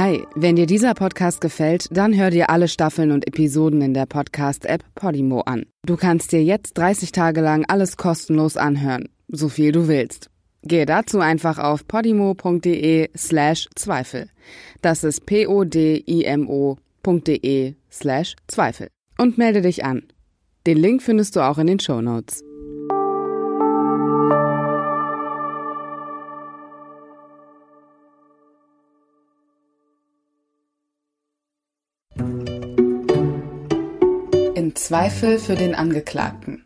Hi, wenn dir dieser Podcast gefällt, dann hör dir alle Staffeln und Episoden in der Podcast-App Podimo an. Du kannst dir jetzt 30 Tage lang alles kostenlos anhören, so viel du willst. Gehe dazu einfach auf podimo.de slash Zweifel. Das ist p-o-d-i-m-o.de slash Zweifel. Und melde dich an. Den Link findest du auch in den Show Notes. Zweifel für den Angeklagten.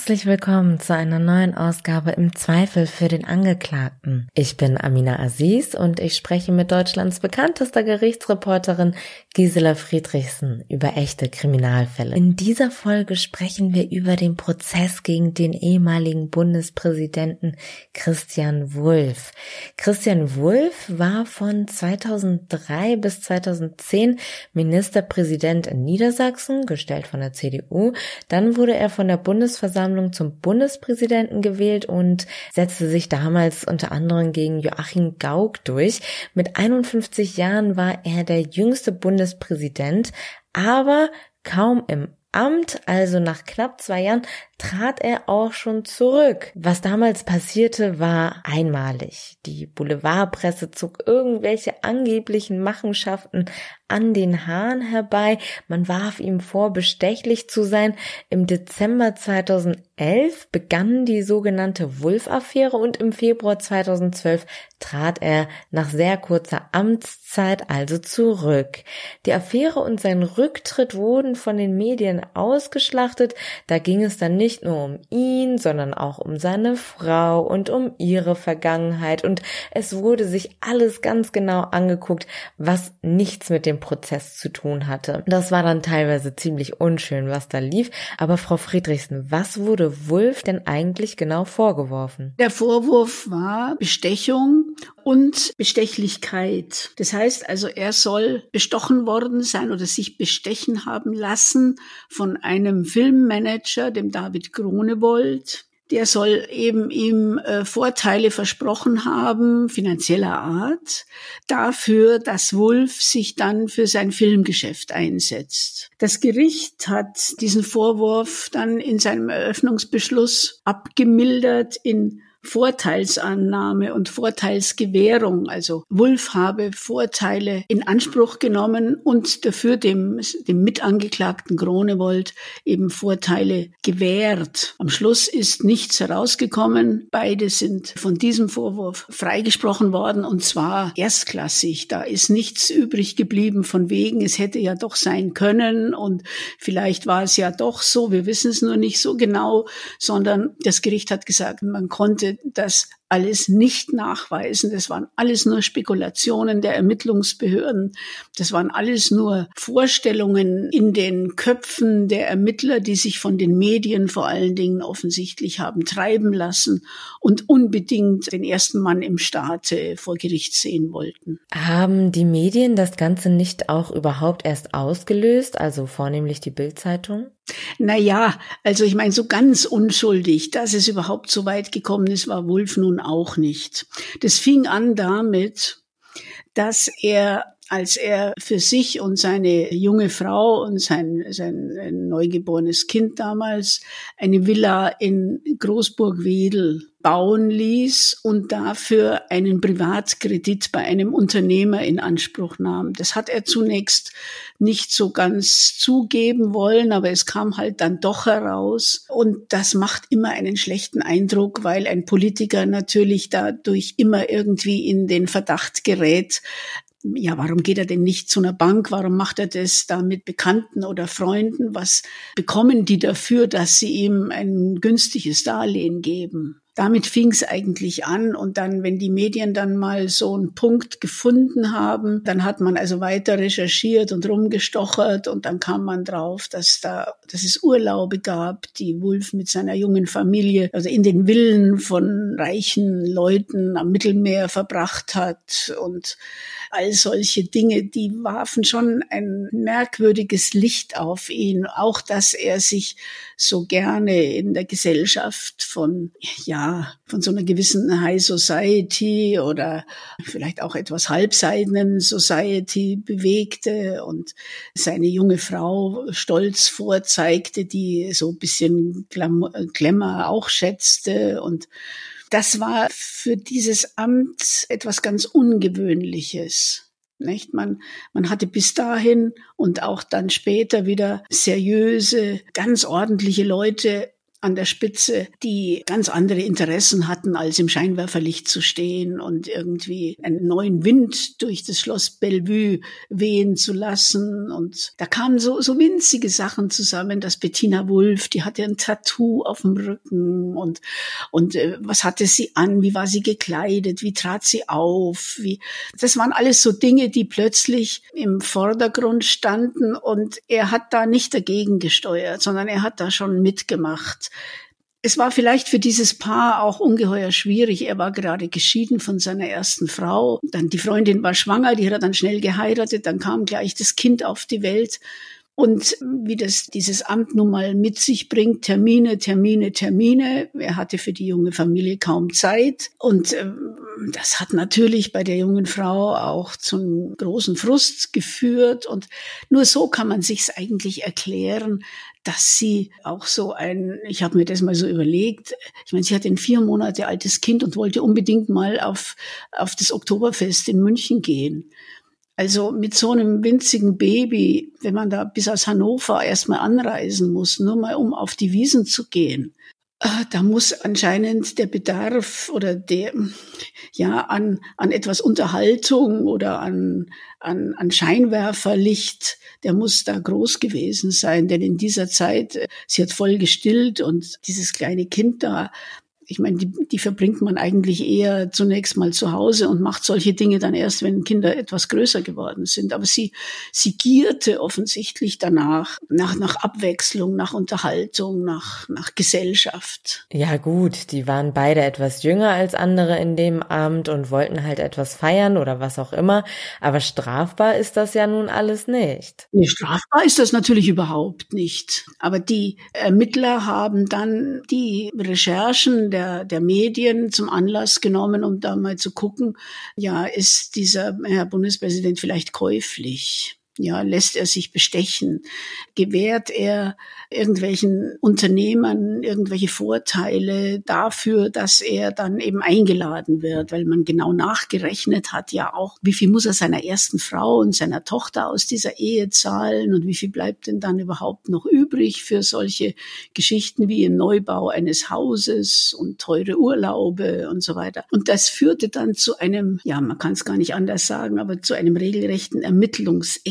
Herzlich willkommen zu einer neuen Ausgabe im Zweifel für den Angeklagten. Ich bin Amina Aziz und ich spreche mit Deutschlands bekanntester Gerichtsreporterin Gisela Friedrichsen über echte Kriminalfälle. In dieser Folge sprechen wir über den Prozess gegen den ehemaligen Bundespräsidenten Christian Wulff. Christian Wulff war von 2003 bis 2010 Ministerpräsident in Niedersachsen, gestellt von der CDU. Dann wurde er von der Bundesversammlung Bundesversammlung zum Bundespräsidenten gewählt und setzte sich damals unter anderem gegen Joachim Gauck durch. Mit 51 Jahren war er der jüngste Bundespräsident, aber kaum im Amt, also nach knapp zwei Jahren, trat er auch schon zurück. Was damals passierte, war einmalig. Die Boulevardpresse zog irgendwelche angeblichen Machenschaften an den Haaren herbei. Man warf ihm vor, bestechlich zu sein. Im Dezember 2011 begann die sogenannte Wulff-Affäre und im Februar 2012 trat er nach sehr kurzer Amtszeit also zurück. Die Affäre und sein Rücktritt wurden von den Medien ausgeschlachtet. Da ging es dann nicht nur um ihn, sondern auch um seine Frau und um ihre Vergangenheit und es wurde sich alles ganz genau angeguckt, was nichts mit dem Prozess zu tun hatte. Das war dann teilweise ziemlich unschön, was da lief. Aber Frau Friedrichsen, was wurde Wulff denn eigentlich genau vorgeworfen? Der Vorwurf war Bestechung und Bestechlichkeit. Das heißt also, er soll bestochen worden sein oder sich bestechen haben lassen von einem Filmmanager, dem David Gronewold der soll eben ihm äh, Vorteile versprochen haben, finanzieller Art, dafür, dass Wolf sich dann für sein Filmgeschäft einsetzt. Das Gericht hat diesen Vorwurf dann in seinem Eröffnungsbeschluss abgemildert in Vorteilsannahme und Vorteilsgewährung. Also Wulff habe Vorteile in Anspruch genommen und dafür dem, dem Mitangeklagten Gronewold eben Vorteile gewährt. Am Schluss ist nichts herausgekommen. Beide sind von diesem Vorwurf freigesprochen worden und zwar erstklassig. Da ist nichts übrig geblieben von wegen, es hätte ja doch sein können und vielleicht war es ja doch so, wir wissen es nur nicht so genau, sondern das Gericht hat gesagt, man konnte das alles nicht nachweisen. Das waren alles nur Spekulationen der Ermittlungsbehörden. Das waren alles nur Vorstellungen in den Köpfen der Ermittler, die sich von den Medien vor allen Dingen offensichtlich haben treiben lassen und unbedingt den ersten Mann im Staate vor Gericht sehen wollten. Haben die Medien das Ganze nicht auch überhaupt erst ausgelöst, also vornehmlich die Bildzeitung? Naja, also ich meine, so ganz unschuldig, dass es überhaupt so weit gekommen ist, war Wolf nun auch nicht. Das fing an damit, dass er als er für sich und seine junge Frau und sein, sein neugeborenes Kind damals eine Villa in Großburg-Wedel bauen ließ und dafür einen Privatkredit bei einem Unternehmer in Anspruch nahm. Das hat er zunächst nicht so ganz zugeben wollen, aber es kam halt dann doch heraus. Und das macht immer einen schlechten Eindruck, weil ein Politiker natürlich dadurch immer irgendwie in den Verdacht gerät, ja, warum geht er denn nicht zu einer Bank? Warum macht er das da mit Bekannten oder Freunden? Was bekommen die dafür, dass sie ihm ein günstiges Darlehen geben? Damit fing es eigentlich an. Und dann, wenn die Medien dann mal so einen Punkt gefunden haben, dann hat man also weiter recherchiert und rumgestochert und dann kam man drauf, dass da, dass es Urlaube gab, die Wulf mit seiner jungen Familie, also in den Villen von reichen Leuten am Mittelmeer verbracht hat und all solche Dinge, die warfen schon ein merkwürdiges Licht auf ihn. Auch, dass er sich so gerne in der Gesellschaft von, ja, von so einer gewissen High Society oder vielleicht auch etwas halbseidenen Society bewegte und seine junge Frau stolz vorzeigte, die so ein bisschen Glamour auch schätzte und das war für dieses Amt etwas ganz Ungewöhnliches. Nicht? Man, man hatte bis dahin und auch dann später wieder seriöse, ganz ordentliche Leute an der Spitze, die ganz andere Interessen hatten, als im Scheinwerferlicht zu stehen und irgendwie einen neuen Wind durch das Schloss Bellevue wehen zu lassen. Und da kamen so, so winzige Sachen zusammen, dass Bettina Wulff, die hatte ein Tattoo auf dem Rücken und, und äh, was hatte sie an, wie war sie gekleidet, wie trat sie auf, wie, das waren alles so Dinge, die plötzlich im Vordergrund standen und er hat da nicht dagegen gesteuert, sondern er hat da schon mitgemacht. Es war vielleicht für dieses Paar auch ungeheuer schwierig. Er war gerade geschieden von seiner ersten Frau. Dann die Freundin war schwanger, die hat er dann schnell geheiratet. Dann kam gleich das Kind auf die Welt. Und wie das dieses Amt nun mal mit sich bringt, Termine, Termine, Termine. Er hatte für die junge Familie kaum Zeit. Und äh, das hat natürlich bei der jungen Frau auch zum großen Frust geführt. Und nur so kann man sich's eigentlich erklären, dass sie auch so ein, ich habe mir das mal so überlegt, ich meine, sie hat ein vier Monate altes Kind und wollte unbedingt mal auf, auf das Oktoberfest in München gehen. Also mit so einem winzigen Baby, wenn man da bis aus Hannover erstmal anreisen muss, nur mal um auf die Wiesen zu gehen, da muss anscheinend der Bedarf oder der, ja, an, an etwas Unterhaltung oder an, an, an Scheinwerferlicht, der muss da groß gewesen sein, denn in dieser Zeit, äh, sie hat voll gestillt und dieses kleine Kind da, ich meine, die, die verbringt man eigentlich eher zunächst mal zu Hause und macht solche Dinge dann erst, wenn Kinder etwas größer geworden sind. Aber sie, sie gierte offensichtlich danach, nach, nach Abwechslung, nach Unterhaltung, nach, nach Gesellschaft. Ja gut, die waren beide etwas jünger als andere in dem Amt und wollten halt etwas feiern oder was auch immer. Aber strafbar ist das ja nun alles nicht. Nee, strafbar ist das natürlich überhaupt nicht. Aber die Ermittler haben dann die Recherchen der der, der Medien zum Anlass genommen, um da mal zu gucken, ja, ist dieser Herr Bundespräsident vielleicht käuflich? Ja, lässt er sich bestechen? Gewährt er irgendwelchen Unternehmern irgendwelche Vorteile dafür, dass er dann eben eingeladen wird, weil man genau nachgerechnet hat, ja auch, wie viel muss er seiner ersten Frau und seiner Tochter aus dieser Ehe zahlen und wie viel bleibt denn dann überhaupt noch übrig für solche Geschichten wie im Neubau eines Hauses und teure Urlaube und so weiter. Und das führte dann zu einem, ja, man kann es gar nicht anders sagen, aber zu einem regelrechten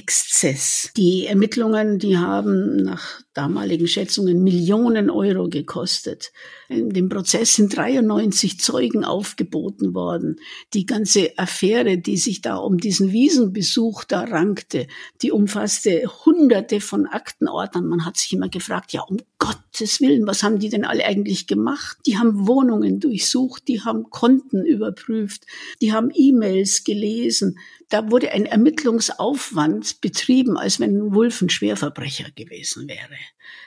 Ermittlungsexzess. Die Ermittlungen, die haben nach damaligen Schätzungen Millionen Euro gekostet. In dem Prozess sind 93 Zeugen aufgeboten worden. Die ganze Affäre, die sich da um diesen Wiesenbesuch da rankte, die umfasste hunderte von Aktenordnern. Man hat sich immer gefragt, ja, um Gottes Willen, was haben die denn alle eigentlich gemacht? Die haben Wohnungen durchsucht, die haben Konten überprüft, die haben E-Mails gelesen. Da wurde ein Ermittlungsaufwand betrieben, als wenn Wulf ein Schwerverbrecher gewesen wäre.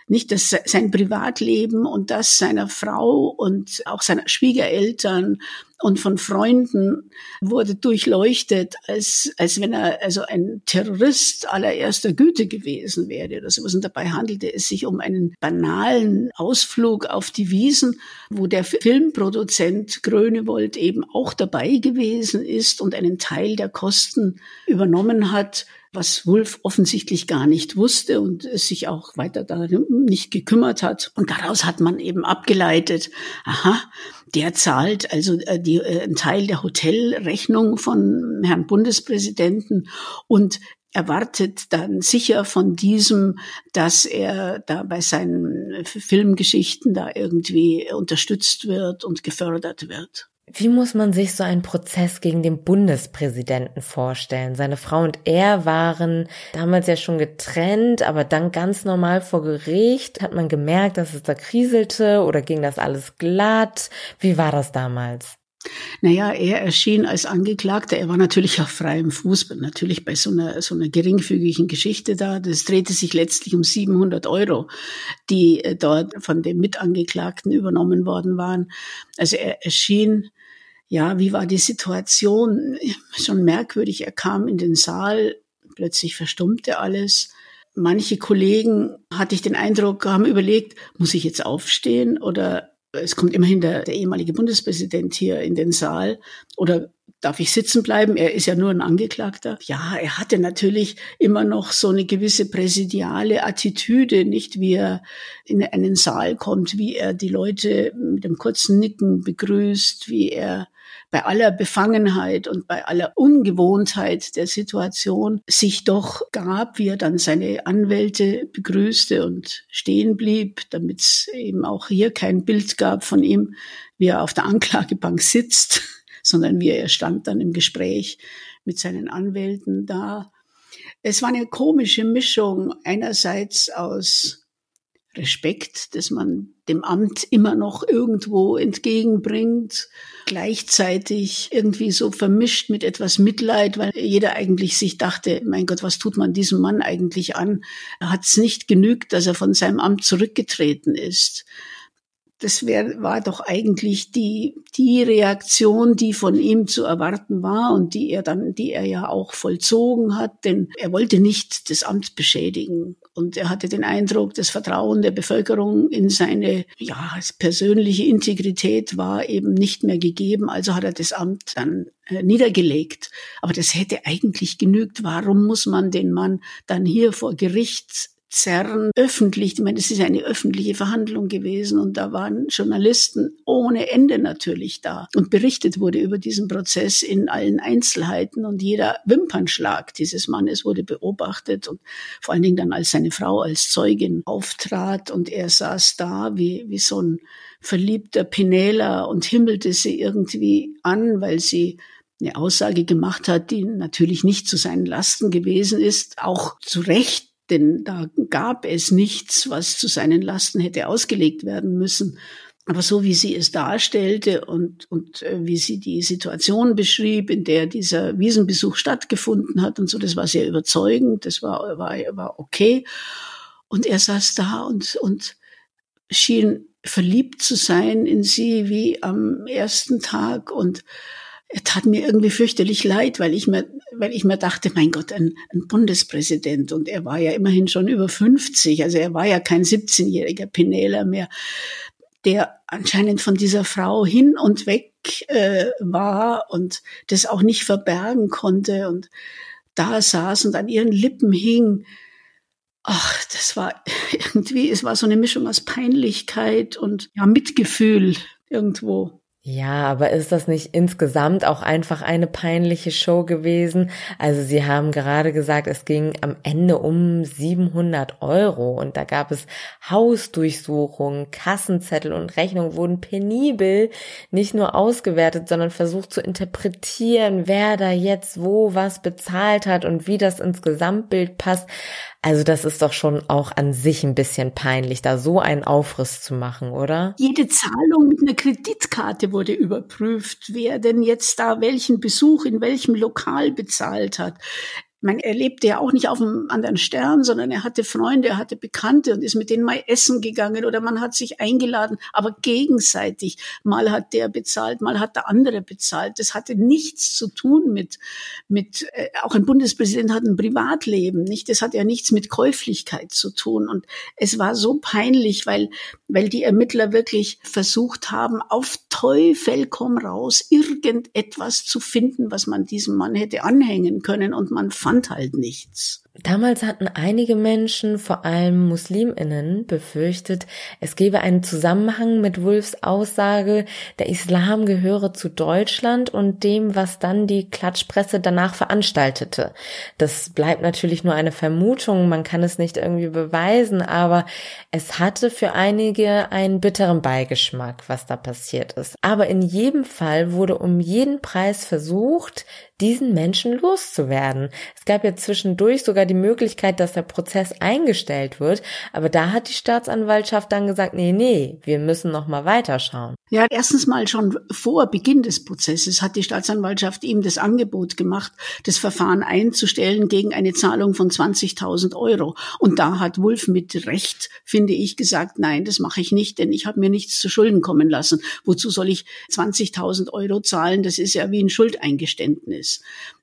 Nicht, dass sein Privatleben und das seiner Frau und auch seiner Schwiegereltern und von Freunden wurde durchleuchtet, als, als wenn er also ein Terrorist allererster Güte gewesen wäre oder sowas. Und dabei handelte es sich um einen banalen Ausflug auf die Wiesen, wo der Filmproduzent Grönewold eben auch dabei gewesen ist und einen Teil der Kosten übernommen hat, was Wolf offensichtlich gar nicht wusste und sich auch weiter da nicht gekümmert hat. Und daraus hat man eben abgeleitet, aha, der zahlt also äh, die, äh, einen Teil der Hotelrechnung von Herrn Bundespräsidenten und erwartet dann sicher von diesem, dass er da bei seinen Filmgeschichten da irgendwie unterstützt wird und gefördert wird. Wie muss man sich so einen Prozess gegen den Bundespräsidenten vorstellen? Seine Frau und er waren damals ja schon getrennt, aber dann ganz normal vor Gericht. Hat man gemerkt, dass es da kriselte oder ging das alles glatt? Wie war das damals? Naja, er erschien als Angeklagter. Er war natürlich auf freiem Fuß, natürlich bei so einer, so einer geringfügigen Geschichte da. Das drehte sich letztlich um 700 Euro, die äh, dort von dem Mitangeklagten übernommen worden waren. Also er erschien, ja, wie war die Situation? Schon merkwürdig. Er kam in den Saal, plötzlich verstummte alles. Manche Kollegen, hatte ich den Eindruck, haben überlegt, muss ich jetzt aufstehen oder es kommt immerhin der, der ehemalige Bundespräsident hier in den Saal oder darf ich sitzen bleiben? Er ist ja nur ein Angeklagter. Ja, er hatte natürlich immer noch so eine gewisse präsidiale Attitüde, nicht wie er in einen Saal kommt, wie er die Leute mit einem kurzen Nicken begrüßt, wie er bei aller Befangenheit und bei aller Ungewohntheit der Situation sich doch gab, wie er dann seine Anwälte begrüßte und stehen blieb, damit es eben auch hier kein Bild gab von ihm, wie er auf der Anklagebank sitzt, sondern wie er stand dann im Gespräch mit seinen Anwälten da. Es war eine komische Mischung einerseits aus Respekt, dass man dem Amt immer noch irgendwo entgegenbringt, gleichzeitig irgendwie so vermischt mit etwas Mitleid, weil jeder eigentlich sich dachte, mein Gott, was tut man diesem Mann eigentlich an? Er hat es nicht genügt, dass er von seinem Amt zurückgetreten ist das wär, war doch eigentlich die, die Reaktion, die von ihm zu erwarten war und die er dann, die er ja auch vollzogen hat, denn er wollte nicht das Amt beschädigen. Und er hatte den Eindruck, das Vertrauen der Bevölkerung in seine, ja, persönliche Integrität war eben nicht mehr gegeben. Also hat er das Amt dann äh, niedergelegt. Aber das hätte eigentlich genügt. Warum muss man den Mann dann hier vor Gericht zerren, öffentlich. Ich meine, es ist eine öffentliche Verhandlung gewesen und da waren Journalisten ohne Ende natürlich da. Und berichtet wurde über diesen Prozess in allen Einzelheiten und jeder Wimpernschlag dieses Mannes wurde beobachtet und vor allen Dingen dann, als seine Frau als Zeugin auftrat und er saß da wie, wie so ein verliebter Penela und himmelte sie irgendwie an, weil sie eine Aussage gemacht hat, die natürlich nicht zu seinen Lasten gewesen ist, auch zu Recht denn da gab es nichts, was zu seinen Lasten hätte ausgelegt werden müssen. Aber so wie sie es darstellte und, und äh, wie sie die Situation beschrieb, in der dieser Wiesenbesuch stattgefunden hat und so, das war sehr überzeugend, das war, war, war okay. Und er saß da und, und schien verliebt zu sein in sie wie am ersten Tag und er tat mir irgendwie fürchterlich leid, weil ich mir, weil ich mir dachte, mein Gott, ein, ein Bundespräsident und er war ja immerhin schon über 50, also er war ja kein 17-jähriger Penela mehr, der anscheinend von dieser Frau hin und weg äh, war und das auch nicht verbergen konnte und da saß und an ihren Lippen hing. Ach, das war irgendwie, es war so eine Mischung aus Peinlichkeit und ja, Mitgefühl irgendwo. Ja, aber ist das nicht insgesamt auch einfach eine peinliche Show gewesen? Also Sie haben gerade gesagt, es ging am Ende um 700 Euro und da gab es Hausdurchsuchungen, Kassenzettel und Rechnungen wurden penibel nicht nur ausgewertet, sondern versucht zu interpretieren, wer da jetzt wo was bezahlt hat und wie das ins Gesamtbild passt. Also das ist doch schon auch an sich ein bisschen peinlich, da so einen Aufriss zu machen, oder? Jede Zahlung mit einer Kreditkarte wurde überprüft, wer denn jetzt da welchen Besuch in welchem Lokal bezahlt hat man, er lebte ja auch nicht auf einem anderen Stern, sondern er hatte Freunde, er hatte Bekannte und ist mit denen mal essen gegangen oder man hat sich eingeladen, aber gegenseitig. Mal hat der bezahlt, mal hat der andere bezahlt. Das hatte nichts zu tun mit, mit, äh, auch ein Bundespräsident hat ein Privatleben, nicht? Das hat ja nichts mit Käuflichkeit zu tun. Und es war so peinlich, weil, weil die Ermittler wirklich versucht haben, auf Teufel komm raus, irgendetwas zu finden, was man diesem Mann hätte anhängen können und man fand fand halt nichts. Damals hatten einige Menschen, vor allem Musliminnen, befürchtet, es gebe einen Zusammenhang mit Wulfs Aussage, der Islam gehöre zu Deutschland und dem, was dann die Klatschpresse danach veranstaltete. Das bleibt natürlich nur eine Vermutung, man kann es nicht irgendwie beweisen, aber es hatte für einige einen bitteren Beigeschmack, was da passiert ist. Aber in jedem Fall wurde um jeden Preis versucht, diesen Menschen loszuwerden. Es gab ja zwischendurch sogar die Möglichkeit, dass der Prozess eingestellt wird, aber da hat die Staatsanwaltschaft dann gesagt, nee, nee, wir müssen noch mal weiterschauen. Ja, erstens mal schon vor Beginn des Prozesses hat die Staatsanwaltschaft ihm das Angebot gemacht, das Verfahren einzustellen gegen eine Zahlung von 20.000 Euro. Und da hat Wulf mit Recht, finde ich, gesagt, nein, das mache ich nicht, denn ich habe mir nichts zu Schulden kommen lassen. Wozu soll ich 20.000 Euro zahlen? Das ist ja wie ein Schuldeingeständnis.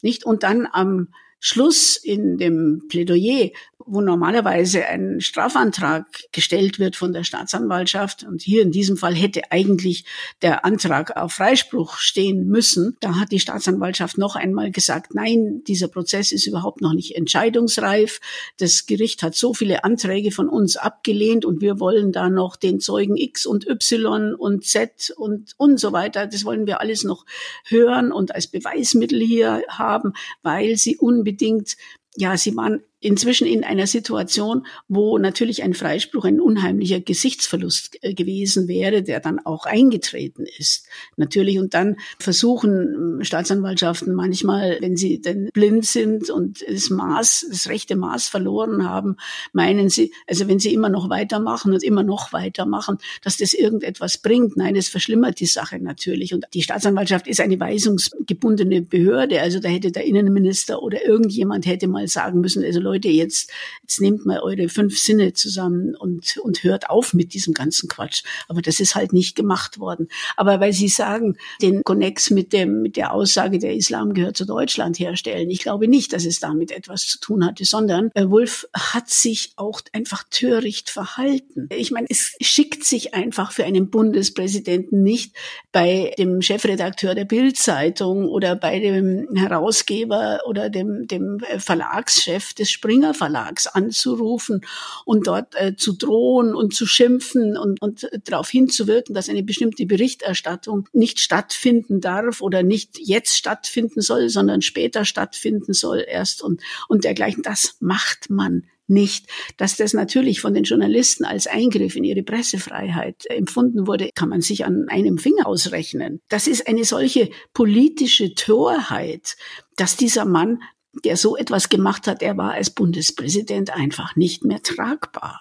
Nicht? Und dann am Schluss in dem Plädoyer wo normalerweise ein Strafantrag gestellt wird von der Staatsanwaltschaft und hier in diesem Fall hätte eigentlich der Antrag auf Freispruch stehen müssen, da hat die Staatsanwaltschaft noch einmal gesagt, nein, dieser Prozess ist überhaupt noch nicht entscheidungsreif. Das Gericht hat so viele Anträge von uns abgelehnt und wir wollen da noch den Zeugen X und Y und Z und und so weiter. Das wollen wir alles noch hören und als Beweismittel hier haben, weil sie unbedingt ja, sie waren inzwischen in einer Situation, wo natürlich ein Freispruch ein unheimlicher Gesichtsverlust äh, gewesen wäre, der dann auch eingetreten ist. Natürlich. Und dann versuchen ähm, Staatsanwaltschaften manchmal, wenn sie denn blind sind und das Maß, das rechte Maß verloren haben, meinen sie, also wenn sie immer noch weitermachen und immer noch weitermachen, dass das irgendetwas bringt. Nein, das verschlimmert die Sache natürlich. Und die Staatsanwaltschaft ist eine weisungsgebundene Behörde. Also da hätte der Innenminister oder irgendjemand hätte mal sagen müssen, also Leute, jetzt, jetzt nehmt mal eure fünf Sinne zusammen und, und hört auf mit diesem ganzen Quatsch. Aber das ist halt nicht gemacht worden. Aber weil Sie sagen, den Connex mit dem, mit der Aussage, der Islam gehört zu Deutschland herstellen, ich glaube nicht, dass es damit etwas zu tun hatte, sondern äh, Wolf hat sich auch einfach töricht verhalten. Ich meine, es schickt sich einfach für einen Bundespräsidenten nicht bei dem Chefredakteur der Bildzeitung oder bei dem Herausgeber oder dem, dem Verlagschef des Springer Verlags anzurufen und dort äh, zu drohen und zu schimpfen und, und äh, darauf hinzuwirken, dass eine bestimmte Berichterstattung nicht stattfinden darf oder nicht jetzt stattfinden soll, sondern später stattfinden soll erst und, und dergleichen. Das macht man nicht. Dass das natürlich von den Journalisten als Eingriff in ihre Pressefreiheit empfunden wurde, kann man sich an einem Finger ausrechnen. Das ist eine solche politische Torheit, dass dieser Mann der so etwas gemacht hat, er war als Bundespräsident einfach nicht mehr tragbar.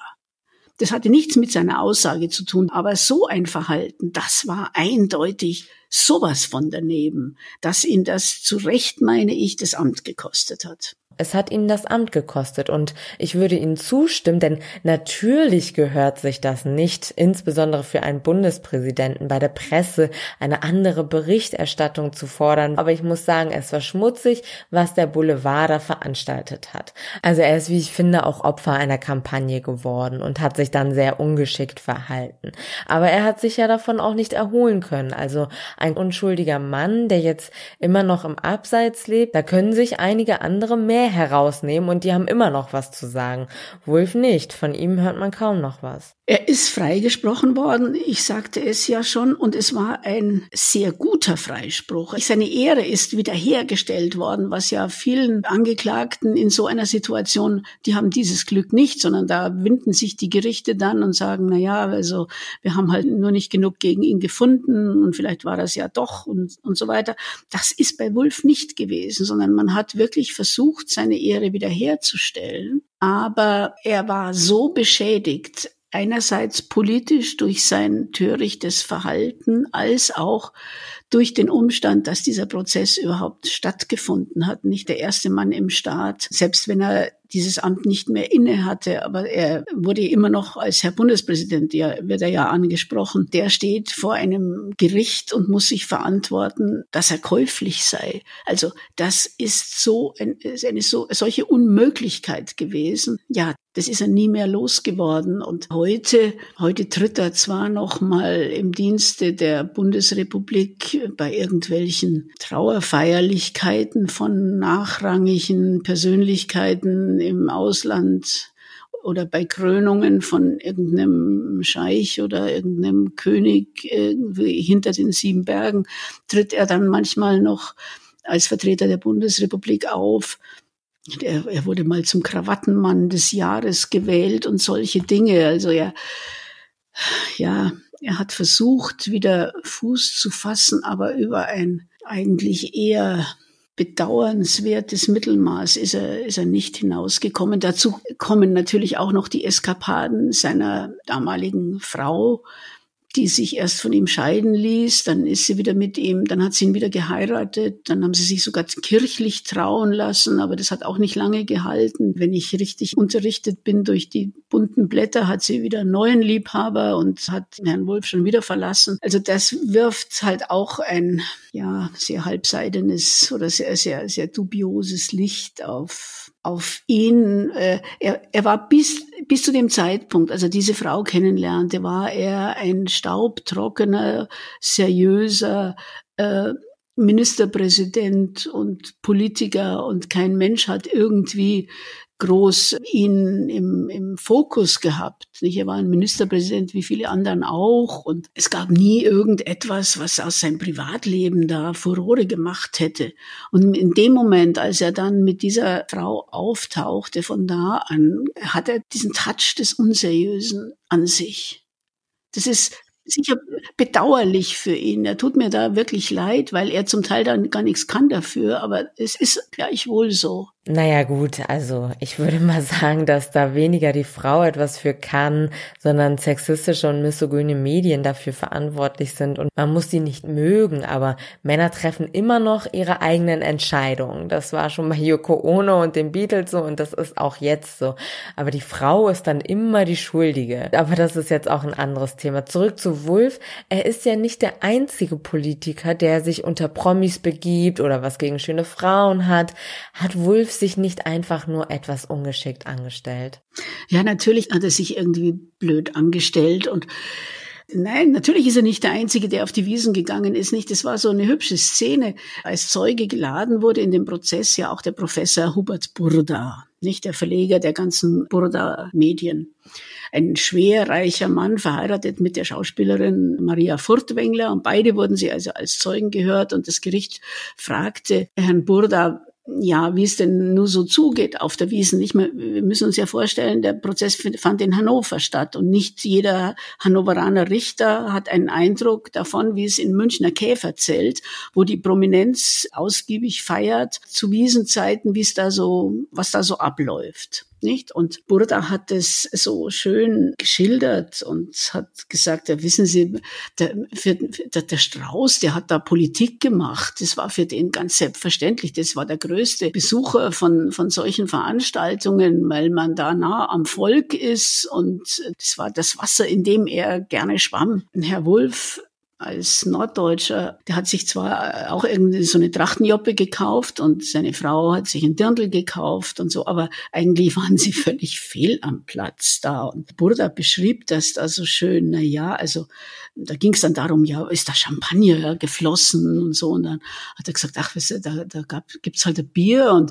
Das hatte nichts mit seiner Aussage zu tun, aber so ein Verhalten, das war eindeutig sowas von daneben, dass ihn das zu Recht, meine ich, das Amt gekostet hat. Es hat ihn das Amt gekostet und ich würde Ihnen zustimmen, denn natürlich gehört sich das nicht, insbesondere für einen Bundespräsidenten bei der Presse eine andere Berichterstattung zu fordern. Aber ich muss sagen, es war schmutzig, was der Boulevard da veranstaltet hat. Also er ist, wie ich finde, auch Opfer einer Kampagne geworden und hat sich dann sehr ungeschickt verhalten. Aber er hat sich ja davon auch nicht erholen können. Also ein unschuldiger Mann, der jetzt immer noch im Abseits lebt, da können sich einige andere mehr herausnehmen und die haben immer noch was zu sagen. Wolf nicht, von ihm hört man kaum noch was. Er ist freigesprochen worden, ich sagte es ja schon, und es war ein sehr guter Freispruch. Seine Ehre ist wiederhergestellt worden, was ja vielen Angeklagten in so einer Situation, die haben dieses Glück nicht, sondern da winden sich die Gerichte dann und sagen, na ja, also wir haben halt nur nicht genug gegen ihn gefunden und vielleicht war das ja doch und, und so weiter. Das ist bei Wolf nicht gewesen, sondern man hat wirklich versucht, seine Ehre wiederherzustellen. Aber er war so beschädigt, einerseits politisch durch sein törichtes Verhalten, als auch durch den Umstand, dass dieser Prozess überhaupt stattgefunden hat. Nicht der erste Mann im Staat, selbst wenn er dieses Amt nicht mehr inne hatte, aber er wurde immer noch als Herr Bundespräsident, ja, wird er ja angesprochen, der steht vor einem Gericht und muss sich verantworten, dass er käuflich sei. Also das ist so ein, ist eine so, solche Unmöglichkeit gewesen. Ja, das ist er nie mehr losgeworden. Und heute, heute tritt er zwar noch mal im Dienste der Bundesrepublik bei irgendwelchen Trauerfeierlichkeiten von nachrangigen Persönlichkeiten im Ausland oder bei Krönungen von irgendeinem Scheich oder irgendeinem König irgendwie hinter den sieben Bergen tritt er dann manchmal noch als Vertreter der Bundesrepublik auf. Er, er wurde mal zum Krawattenmann des Jahres gewählt und solche Dinge. Also er, ja, er hat versucht, wieder Fuß zu fassen, aber über ein eigentlich eher bedauernswertes Mittelmaß ist er, ist er nicht hinausgekommen. Dazu kommen natürlich auch noch die Eskapaden seiner damaligen Frau, die sich erst von ihm scheiden ließ, dann ist sie wieder mit ihm, dann hat sie ihn wieder geheiratet, dann haben sie sich sogar kirchlich trauen lassen, aber das hat auch nicht lange gehalten. Wenn ich richtig unterrichtet bin durch die bunten Blätter, hat sie wieder einen neuen Liebhaber und hat Herrn Wolf schon wieder verlassen. Also das wirft halt auch ein, ja, sehr halbseidenes oder sehr, sehr, sehr dubioses Licht auf auf ihn. Äh, er, er war bis, bis zu dem Zeitpunkt, als er diese Frau kennenlernte, war er ein staubtrockener, seriöser äh, Ministerpräsident und Politiker und kein Mensch hat irgendwie groß ihn im, im Fokus gehabt. Nicht? Er war ein Ministerpräsident wie viele anderen auch und es gab nie irgendetwas, was aus seinem Privatleben da Furore gemacht hätte. Und in dem Moment, als er dann mit dieser Frau auftauchte, von da an, hat er diesen Touch des Unseriösen an sich. Das ist sicher bedauerlich für ihn. Er tut mir da wirklich leid, weil er zum Teil dann gar nichts kann dafür, aber es ist gleichwohl so. Naja gut, also ich würde mal sagen, dass da weniger die Frau etwas für kann, sondern sexistische und misogyne Medien dafür verantwortlich sind und man muss sie nicht mögen, aber Männer treffen immer noch ihre eigenen Entscheidungen. Das war schon bei Yoko Ono und den Beatles so und das ist auch jetzt so. Aber die Frau ist dann immer die Schuldige. Aber das ist jetzt auch ein anderes Thema. Zurück zu Wolf. Er ist ja nicht der einzige Politiker, der sich unter Promis begibt oder was gegen schöne Frauen hat. Hat Wolf sich nicht einfach nur etwas ungeschickt angestellt? Ja, natürlich hat er sich irgendwie blöd angestellt und Nein, natürlich ist er nicht der Einzige, der auf die Wiesen gegangen ist. Nicht, das war so eine hübsche Szene. Als Zeuge geladen wurde in dem Prozess ja auch der Professor Hubert Burda, nicht der Verleger der ganzen Burda-Medien. Ein schwerreicher Mann, verheiratet mit der Schauspielerin Maria Furtwängler und beide wurden sie also als Zeugen gehört und das Gericht fragte Herrn Burda, ja, wie es denn nur so zugeht auf der Wiesen. Ich, wir müssen uns ja vorstellen, der Prozess fand in Hannover statt und nicht jeder Hannoveraner Richter hat einen Eindruck davon, wie es in Münchner Käferzelt, wo die Prominenz ausgiebig feiert, zu Wiesenzeiten, wie es da so, was da so abläuft nicht? Und Burda hat es so schön geschildert und hat gesagt, ja, wissen Sie, der, für, der, der Strauß, der hat da Politik gemacht. Das war für den ganz selbstverständlich. Das war der größte Besucher von, von solchen Veranstaltungen, weil man da nah am Volk ist und das war das Wasser, in dem er gerne schwamm. Herr Wulff als Norddeutscher, der hat sich zwar auch irgendwie so eine Trachtenjoppe gekauft und seine Frau hat sich ein Dirndl gekauft und so, aber eigentlich waren sie völlig fehl am Platz da. Und Burda beschrieb das da so schön, na ja, also da ging es dann darum, ja, ist da Champagner geflossen und so. Und dann hat er gesagt, ach, weißt du, da, da gab, gibt's halt ein Bier und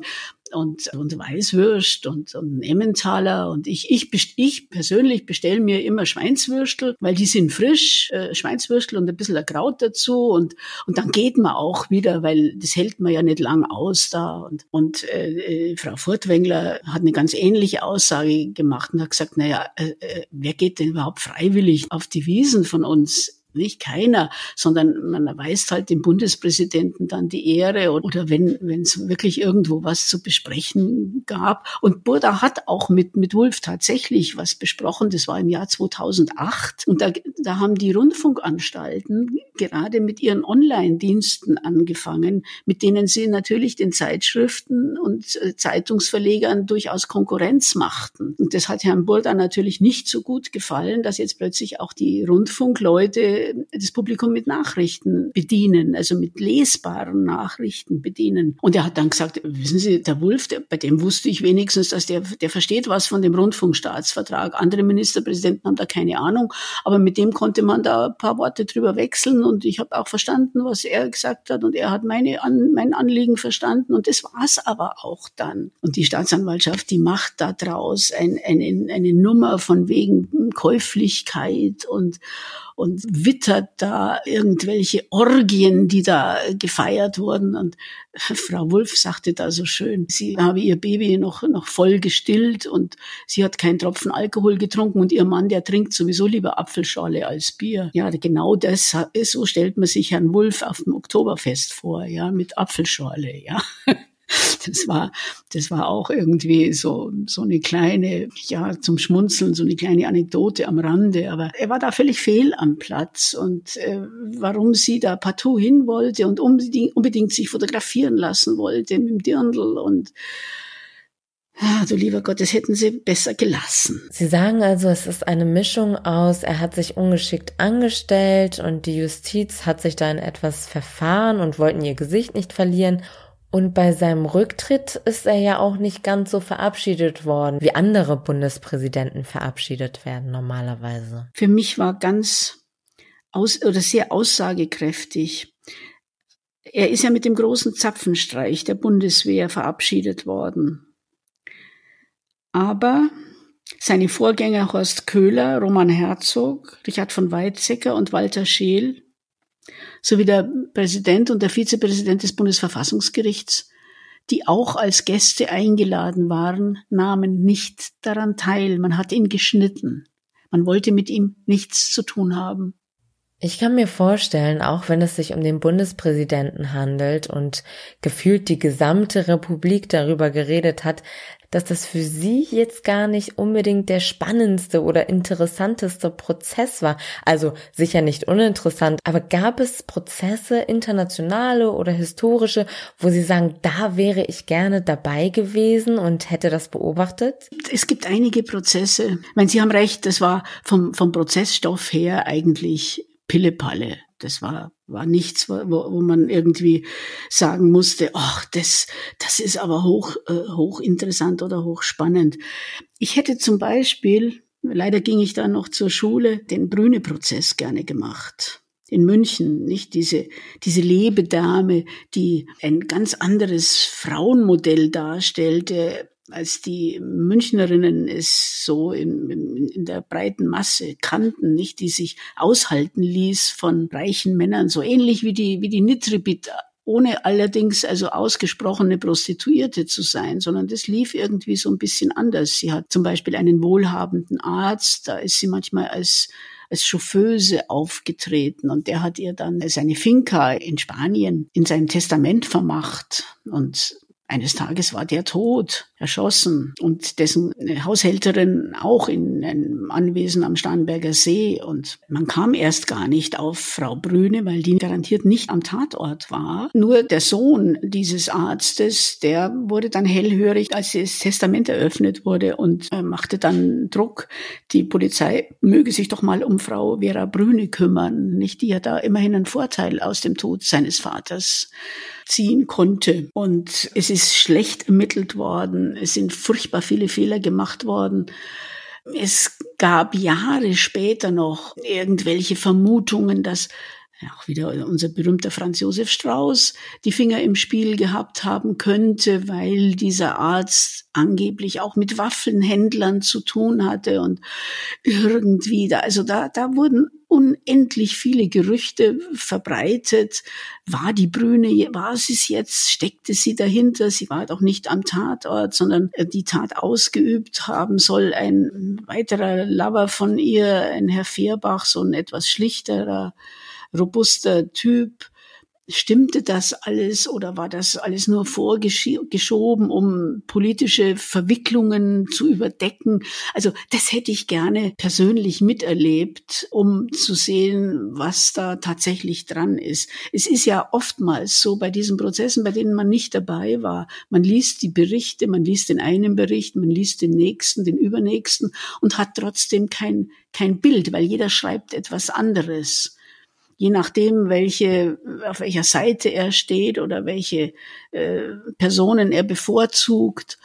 und, und Weißwürst und, und Emmentaler. Und ich, ich, ich persönlich bestelle mir immer Schweinswürstel, weil die sind frisch, äh, Schweinswürstel und ein bisschen Kraut dazu. Und, und dann geht man auch wieder, weil das hält man ja nicht lang aus da. Und, und äh, Frau Furtwängler hat eine ganz ähnliche Aussage gemacht und hat gesagt, naja, äh, äh, wer geht denn überhaupt freiwillig auf die Wiesen von uns? Nicht keiner, sondern man erweist halt dem Bundespräsidenten dann die Ehre oder wenn wenn es wirklich irgendwo was zu besprechen gab. Und Burda hat auch mit mit Wulff tatsächlich was besprochen. Das war im Jahr 2008 und da, da haben die Rundfunkanstalten gerade mit ihren Online-Diensten angefangen, mit denen sie natürlich den Zeitschriften und äh, Zeitungsverlegern durchaus Konkurrenz machten. Und das hat Herrn Burda natürlich nicht so gut gefallen, dass jetzt plötzlich auch die Rundfunkleute das Publikum mit Nachrichten bedienen, also mit lesbaren Nachrichten bedienen. Und er hat dann gesagt, wissen Sie, der Wulff, der, bei dem wusste ich wenigstens, dass der, der versteht was von dem Rundfunkstaatsvertrag. Andere Ministerpräsidenten haben da keine Ahnung, aber mit dem konnte man da ein paar Worte drüber wechseln und ich habe auch verstanden, was er gesagt hat und er hat meine An mein Anliegen verstanden und das war's aber auch dann. Und die Staatsanwaltschaft, die macht da draus ein, eine, eine Nummer von wegen Käuflichkeit und und Witz gewittert da irgendwelche Orgien, die da gefeiert wurden. Und Frau Wulff sagte da so schön, sie habe ihr Baby noch, noch voll gestillt und sie hat keinen Tropfen Alkohol getrunken und ihr Mann, der trinkt sowieso lieber Apfelschorle als Bier. Ja, genau das, so stellt man sich Herrn Wulff auf dem Oktoberfest vor, ja, mit Apfelschorle, ja. Das war, das war auch irgendwie so, so eine kleine, ja, zum Schmunzeln, so eine kleine Anekdote am Rande. Aber er war da völlig fehl am Platz. Und äh, warum sie da partout hin wollte und unbedingt, unbedingt sich fotografieren lassen wollte mit dem Dirndl und Ah, du lieber Gott, das hätten sie besser gelassen. Sie sagen also, es ist eine Mischung aus, er hat sich ungeschickt angestellt und die Justiz hat sich da in etwas verfahren und wollten ihr Gesicht nicht verlieren und bei seinem Rücktritt ist er ja auch nicht ganz so verabschiedet worden, wie andere Bundespräsidenten verabschiedet werden normalerweise. Für mich war ganz aus oder sehr aussagekräftig. Er ist ja mit dem großen Zapfenstreich der Bundeswehr verabschiedet worden. Aber seine Vorgänger Horst Köhler, Roman Herzog, Richard von Weizsäcker und Walter Scheel sowie der Präsident und der Vizepräsident des Bundesverfassungsgerichts, die auch als Gäste eingeladen waren, nahmen nicht daran teil. Man hat ihn geschnitten. Man wollte mit ihm nichts zu tun haben. Ich kann mir vorstellen, auch wenn es sich um den Bundespräsidenten handelt und gefühlt die gesamte Republik darüber geredet hat, dass das für Sie jetzt gar nicht unbedingt der spannendste oder interessanteste Prozess war. Also sicher nicht uninteressant, aber gab es Prozesse, internationale oder historische, wo Sie sagen, da wäre ich gerne dabei gewesen und hätte das beobachtet? Es gibt einige Prozesse. Ich meine, Sie haben recht, das war vom, vom Prozessstoff her eigentlich Pillepalle. Das war, war nichts, wo, wo man irgendwie sagen musste, ach, das, das ist aber hoch, äh, hochinteressant oder hochspannend. Ich hätte zum Beispiel, leider ging ich da noch zur Schule, den Brüne-Prozess gerne gemacht in München, nicht diese, diese Lebedame, die ein ganz anderes Frauenmodell darstellte, als die Münchnerinnen es so in, in, in, der breiten Masse kannten, nicht, die sich aushalten ließ von reichen Männern, so ähnlich wie die, wie die Nitribit, ohne allerdings also ausgesprochene Prostituierte zu sein, sondern das lief irgendwie so ein bisschen anders. Sie hat zum Beispiel einen wohlhabenden Arzt, da ist sie manchmal als als Chauffeuse aufgetreten und der hat ihr dann seine Finca in Spanien in seinem Testament vermacht und eines Tages war der tot, erschossen und dessen Haushälterin auch in einem Anwesen am Starnberger See. Und man kam erst gar nicht auf Frau Brüne, weil die garantiert nicht am Tatort war. Nur der Sohn dieses Arztes, der wurde dann hellhörig, als das Testament eröffnet wurde und äh, machte dann Druck. Die Polizei möge sich doch mal um Frau Vera Brüne kümmern, nicht? Die ja da immerhin einen Vorteil aus dem Tod seines Vaters ziehen konnte. Und es ist schlecht ermittelt worden. Es sind furchtbar viele Fehler gemacht worden. Es gab Jahre später noch irgendwelche Vermutungen, dass auch wieder unser berühmter Franz Josef Strauß die Finger im Spiel gehabt haben könnte, weil dieser Arzt angeblich auch mit Waffenhändlern zu tun hatte und irgendwie da, also da, da wurden unendlich viele Gerüchte verbreitet. War die Brüne, war sie es jetzt, steckte sie dahinter? Sie war doch nicht am Tatort, sondern die Tat ausgeübt haben soll ein weiterer Lover von ihr, ein Herr Fehrbach, so ein etwas schlichterer robuster Typ. Stimmte das alles oder war das alles nur vorgeschoben, um politische Verwicklungen zu überdecken? Also das hätte ich gerne persönlich miterlebt, um zu sehen, was da tatsächlich dran ist. Es ist ja oftmals so bei diesen Prozessen, bei denen man nicht dabei war. Man liest die Berichte, man liest den einen Bericht, man liest den nächsten, den übernächsten und hat trotzdem kein, kein Bild, weil jeder schreibt etwas anderes je nachdem, welche, auf welcher Seite er steht oder welche äh, Personen er bevorzugt.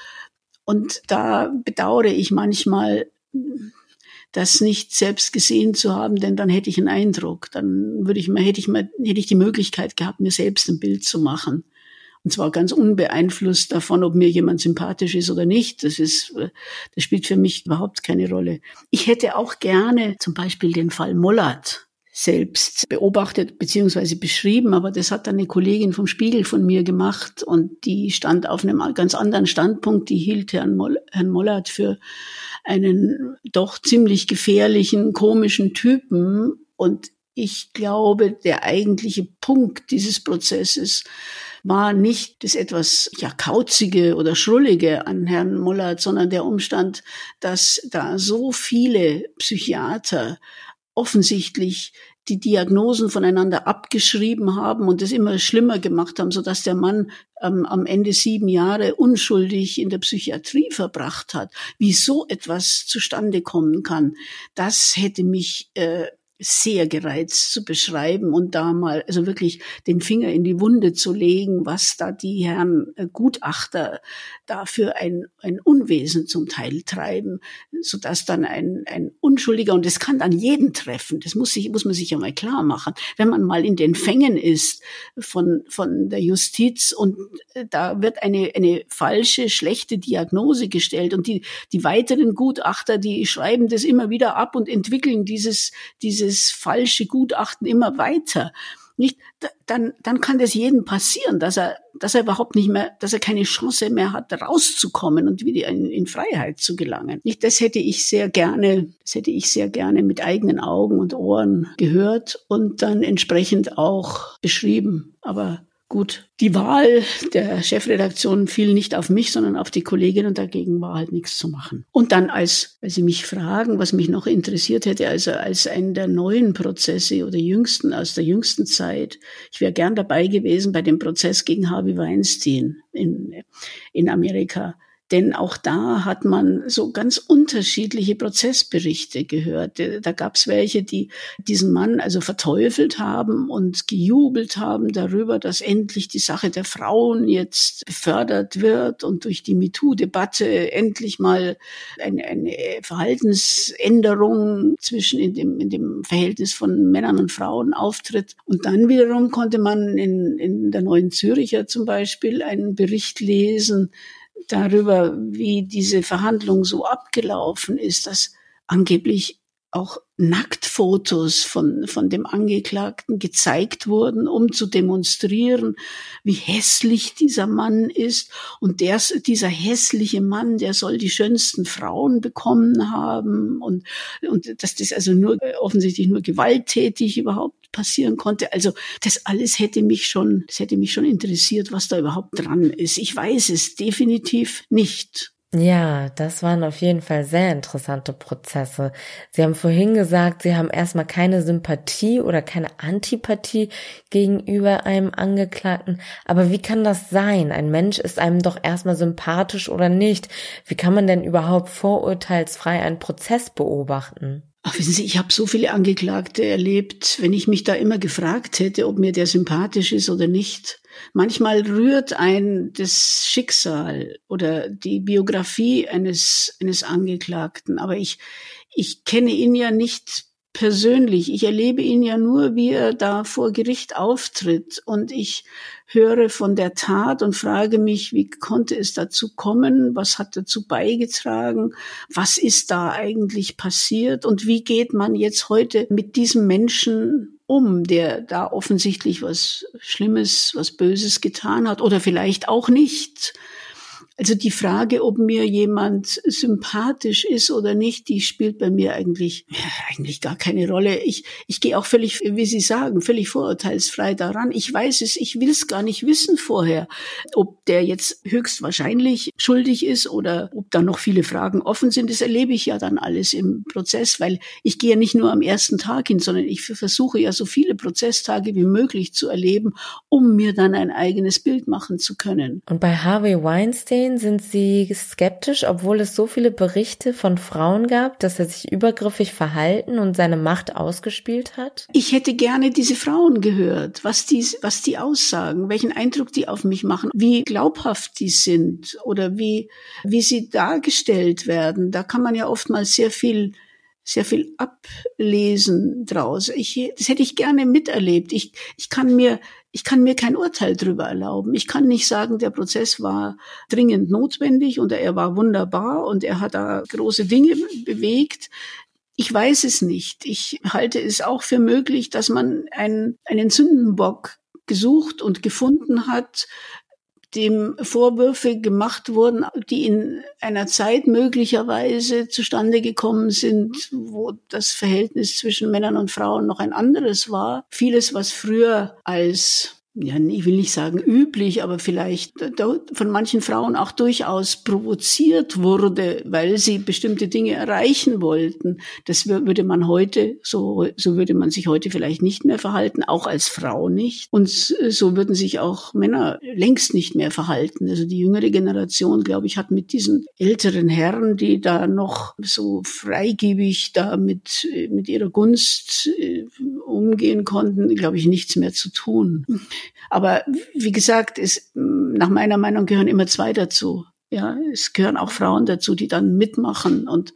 Und da bedauere ich manchmal, das nicht selbst gesehen zu haben, denn dann hätte ich einen Eindruck. Dann würde ich mal, hätte ich mal, hätte ich die Möglichkeit gehabt, mir selbst ein Bild zu machen. Und zwar ganz unbeeinflusst davon, ob mir jemand sympathisch ist oder nicht. Das ist, das spielt für mich überhaupt keine Rolle. Ich hätte auch gerne zum Beispiel den Fall Mollert selbst beobachtet beziehungsweise beschrieben, aber das hat dann eine Kollegin vom Spiegel von mir gemacht und die stand auf einem ganz anderen Standpunkt. Die hielt Herrn, Moll, Herrn Mollert für einen doch ziemlich gefährlichen, komischen Typen und ich glaube, der eigentliche Punkt dieses Prozesses war nicht das etwas ja kauzige oder schrullige an Herrn Mollert, sondern der Umstand, dass da so viele Psychiater offensichtlich die Diagnosen voneinander abgeschrieben haben und es immer schlimmer gemacht haben, so dass der Mann ähm, am Ende sieben Jahre unschuldig in der Psychiatrie verbracht hat. Wie so etwas zustande kommen kann, das hätte mich äh, sehr gereizt zu beschreiben und da mal also wirklich den Finger in die Wunde zu legen, was da die Herren äh, Gutachter dafür ein, ein Unwesen zum Teil treiben, so dass dann ein, ein Unschuldiger, und das kann dann jeden treffen, das muss, sich, muss man sich ja mal klar machen, wenn man mal in den Fängen ist von, von der Justiz und äh, da wird eine, eine falsche, schlechte Diagnose gestellt und die, die weiteren Gutachter, die schreiben das immer wieder ab und entwickeln dieses, dieses dieses falsche Gutachten immer weiter. Nicht, dann, dann kann das jedem passieren, dass er, dass er überhaupt nicht mehr, dass er keine Chance mehr hat, rauszukommen und wieder in, in Freiheit zu gelangen. Nicht, das hätte ich sehr gerne, das hätte ich sehr gerne mit eigenen Augen und Ohren gehört und dann entsprechend auch beschrieben. Aber Gut, die Wahl der Chefredaktion fiel nicht auf mich, sondern auf die Kollegin und dagegen war halt nichts zu machen. Und dann als, weil Sie mich fragen, was mich noch interessiert hätte, also als einen der neuen Prozesse oder jüngsten, aus der jüngsten Zeit, ich wäre gern dabei gewesen bei dem Prozess gegen Harvey Weinstein in, in Amerika. Denn auch da hat man so ganz unterschiedliche Prozessberichte gehört. Da gab es welche, die diesen Mann also verteufelt haben und gejubelt haben darüber, dass endlich die Sache der Frauen jetzt befördert wird und durch die MeToo-Debatte endlich mal eine, eine Verhaltensänderung zwischen in dem, in dem Verhältnis von Männern und Frauen auftritt. Und dann wiederum konnte man in, in der Neuen Züricher zum Beispiel einen Bericht lesen, darüber, wie diese Verhandlung so abgelaufen ist, dass angeblich auch Nacktfotos von, von dem Angeklagten gezeigt wurden, um zu demonstrieren, wie hässlich dieser Mann ist. Und der, dieser hässliche Mann, der soll die schönsten Frauen bekommen haben und, und dass das also nur offensichtlich nur gewalttätig überhaupt passieren konnte. Also das alles hätte mich schon, das hätte mich schon interessiert, was da überhaupt dran ist. Ich weiß es definitiv nicht. Ja, das waren auf jeden Fall sehr interessante Prozesse. Sie haben vorhin gesagt, Sie haben erstmal keine Sympathie oder keine Antipathie gegenüber einem Angeklagten. Aber wie kann das sein? Ein Mensch ist einem doch erstmal sympathisch oder nicht. Wie kann man denn überhaupt vorurteilsfrei einen Prozess beobachten? Ach, wissen Sie, ich habe so viele Angeklagte erlebt, wenn ich mich da immer gefragt hätte, ob mir der sympathisch ist oder nicht. Manchmal rührt ein das Schicksal oder die Biografie eines, eines Angeklagten, aber ich, ich kenne ihn ja nicht persönlich. Ich erlebe ihn ja nur, wie er da vor Gericht auftritt. Und ich höre von der Tat und frage mich, wie konnte es dazu kommen? Was hat dazu beigetragen? Was ist da eigentlich passiert? Und wie geht man jetzt heute mit diesem Menschen um, der da offensichtlich was Schlimmes, was Böses getan hat oder vielleicht auch nicht? Also die Frage, ob mir jemand sympathisch ist oder nicht, die spielt bei mir eigentlich, ja, eigentlich gar keine Rolle. Ich, ich gehe auch völlig, wie Sie sagen, völlig vorurteilsfrei daran. Ich weiß es, ich will es gar nicht wissen vorher, ob der jetzt höchstwahrscheinlich schuldig ist oder ob da noch viele Fragen offen sind. Das erlebe ich ja dann alles im Prozess, weil ich gehe ja nicht nur am ersten Tag hin, sondern ich versuche ja so viele Prozesstage wie möglich zu erleben, um mir dann ein eigenes Bild machen zu können. Und bei Harvey Weinstein Fernsehen sind Sie skeptisch, obwohl es so viele Berichte von Frauen gab, dass er sich übergriffig verhalten und seine Macht ausgespielt hat? Ich hätte gerne diese Frauen gehört, was die, was die aussagen, welchen Eindruck die auf mich machen, wie glaubhaft die sind oder wie, wie sie dargestellt werden. Da kann man ja oftmals sehr viel sehr viel ablesen draus. Ich, das hätte ich gerne miterlebt. Ich, ich kann mir ich kann mir kein Urteil darüber erlauben. Ich kann nicht sagen, der Prozess war dringend notwendig und er war wunderbar und er hat da große Dinge bewegt. Ich weiß es nicht. Ich halte es auch für möglich, dass man einen, einen Sündenbock gesucht und gefunden hat, dem Vorwürfe gemacht wurden, die in einer Zeit möglicherweise zustande gekommen sind, wo das Verhältnis zwischen Männern und Frauen noch ein anderes war. Vieles, was früher als ja, ich will nicht sagen üblich, aber vielleicht von manchen Frauen auch durchaus provoziert wurde, weil sie bestimmte Dinge erreichen wollten. Das würde man heute, so, so würde man sich heute vielleicht nicht mehr verhalten, auch als Frau nicht. Und so würden sich auch Männer längst nicht mehr verhalten. Also die jüngere Generation, glaube ich, hat mit diesen älteren Herren, die da noch so freigebig da mit, mit ihrer Gunst äh, umgehen konnten, glaube ich, nichts mehr zu tun. Aber wie gesagt, es, nach meiner Meinung gehören immer zwei dazu. Ja, es gehören auch Frauen dazu, die dann mitmachen. Und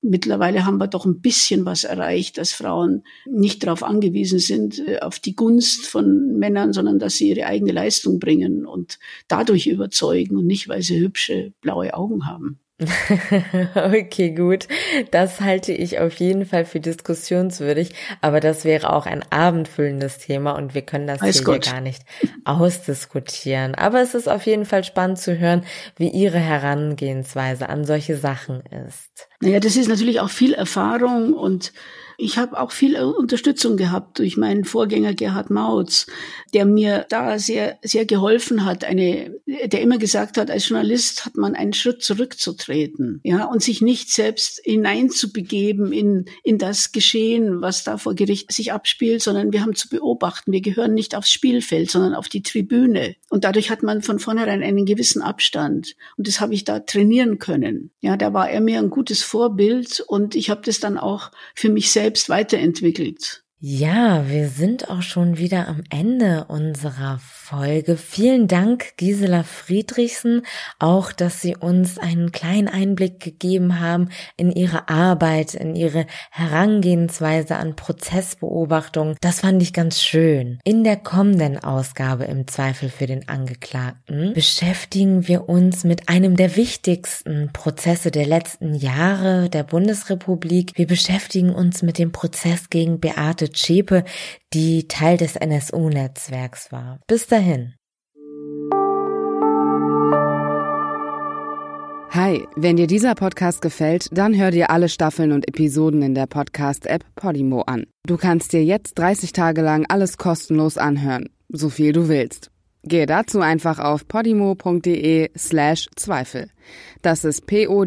mittlerweile haben wir doch ein bisschen was erreicht, dass Frauen nicht darauf angewiesen sind, äh, auf die Gunst von Männern, sondern dass sie ihre eigene Leistung bringen und dadurch überzeugen und nicht, weil sie hübsche blaue Augen haben. okay, gut. Das halte ich auf jeden Fall für diskussionswürdig, aber das wäre auch ein abendfüllendes Thema und wir können das Alles hier gut. gar nicht ausdiskutieren. Aber es ist auf jeden Fall spannend zu hören, wie Ihre Herangehensweise an solche Sachen ist. Naja, das ist natürlich auch viel Erfahrung und ich habe auch viel Unterstützung gehabt durch meinen Vorgänger Gerhard Mautz, der mir da sehr, sehr geholfen hat, eine, der immer gesagt hat, als Journalist hat man einen Schritt zurückzutreten, ja, und sich nicht selbst hineinzubegeben in, in das Geschehen, was da vor Gericht sich abspielt, sondern wir haben zu beobachten. Wir gehören nicht aufs Spielfeld, sondern auf die Tribüne. Und dadurch hat man von vornherein einen gewissen Abstand. Und das habe ich da trainieren können. Ja, da war er mir ein gutes Vorbild und ich habe das dann auch für mich selbst selbst weiterentwickelt. Ja, wir sind auch schon wieder am Ende unserer Folge. Vielen Dank, Gisela Friedrichsen, auch, dass Sie uns einen kleinen Einblick gegeben haben in Ihre Arbeit, in Ihre Herangehensweise an Prozessbeobachtung. Das fand ich ganz schön. In der kommenden Ausgabe im Zweifel für den Angeklagten beschäftigen wir uns mit einem der wichtigsten Prozesse der letzten Jahre der Bundesrepublik. Wir beschäftigen uns mit dem Prozess gegen Beate Zschäpe, die Teil des NSU-Netzwerks war. Bis dahin. Hi, wenn dir dieser Podcast gefällt, dann hör dir alle Staffeln und Episoden in der Podcast-App Podimo an. Du kannst dir jetzt 30 Tage lang alles kostenlos anhören, so viel du willst. Gehe dazu einfach auf podimo.de slash Zweifel. Das ist p-o-d-i-m-o.de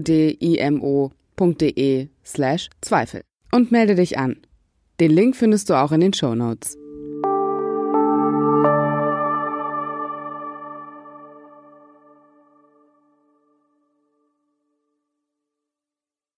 slash Zweifel. Und melde dich an. Den Link findest du auch in den Show Notes.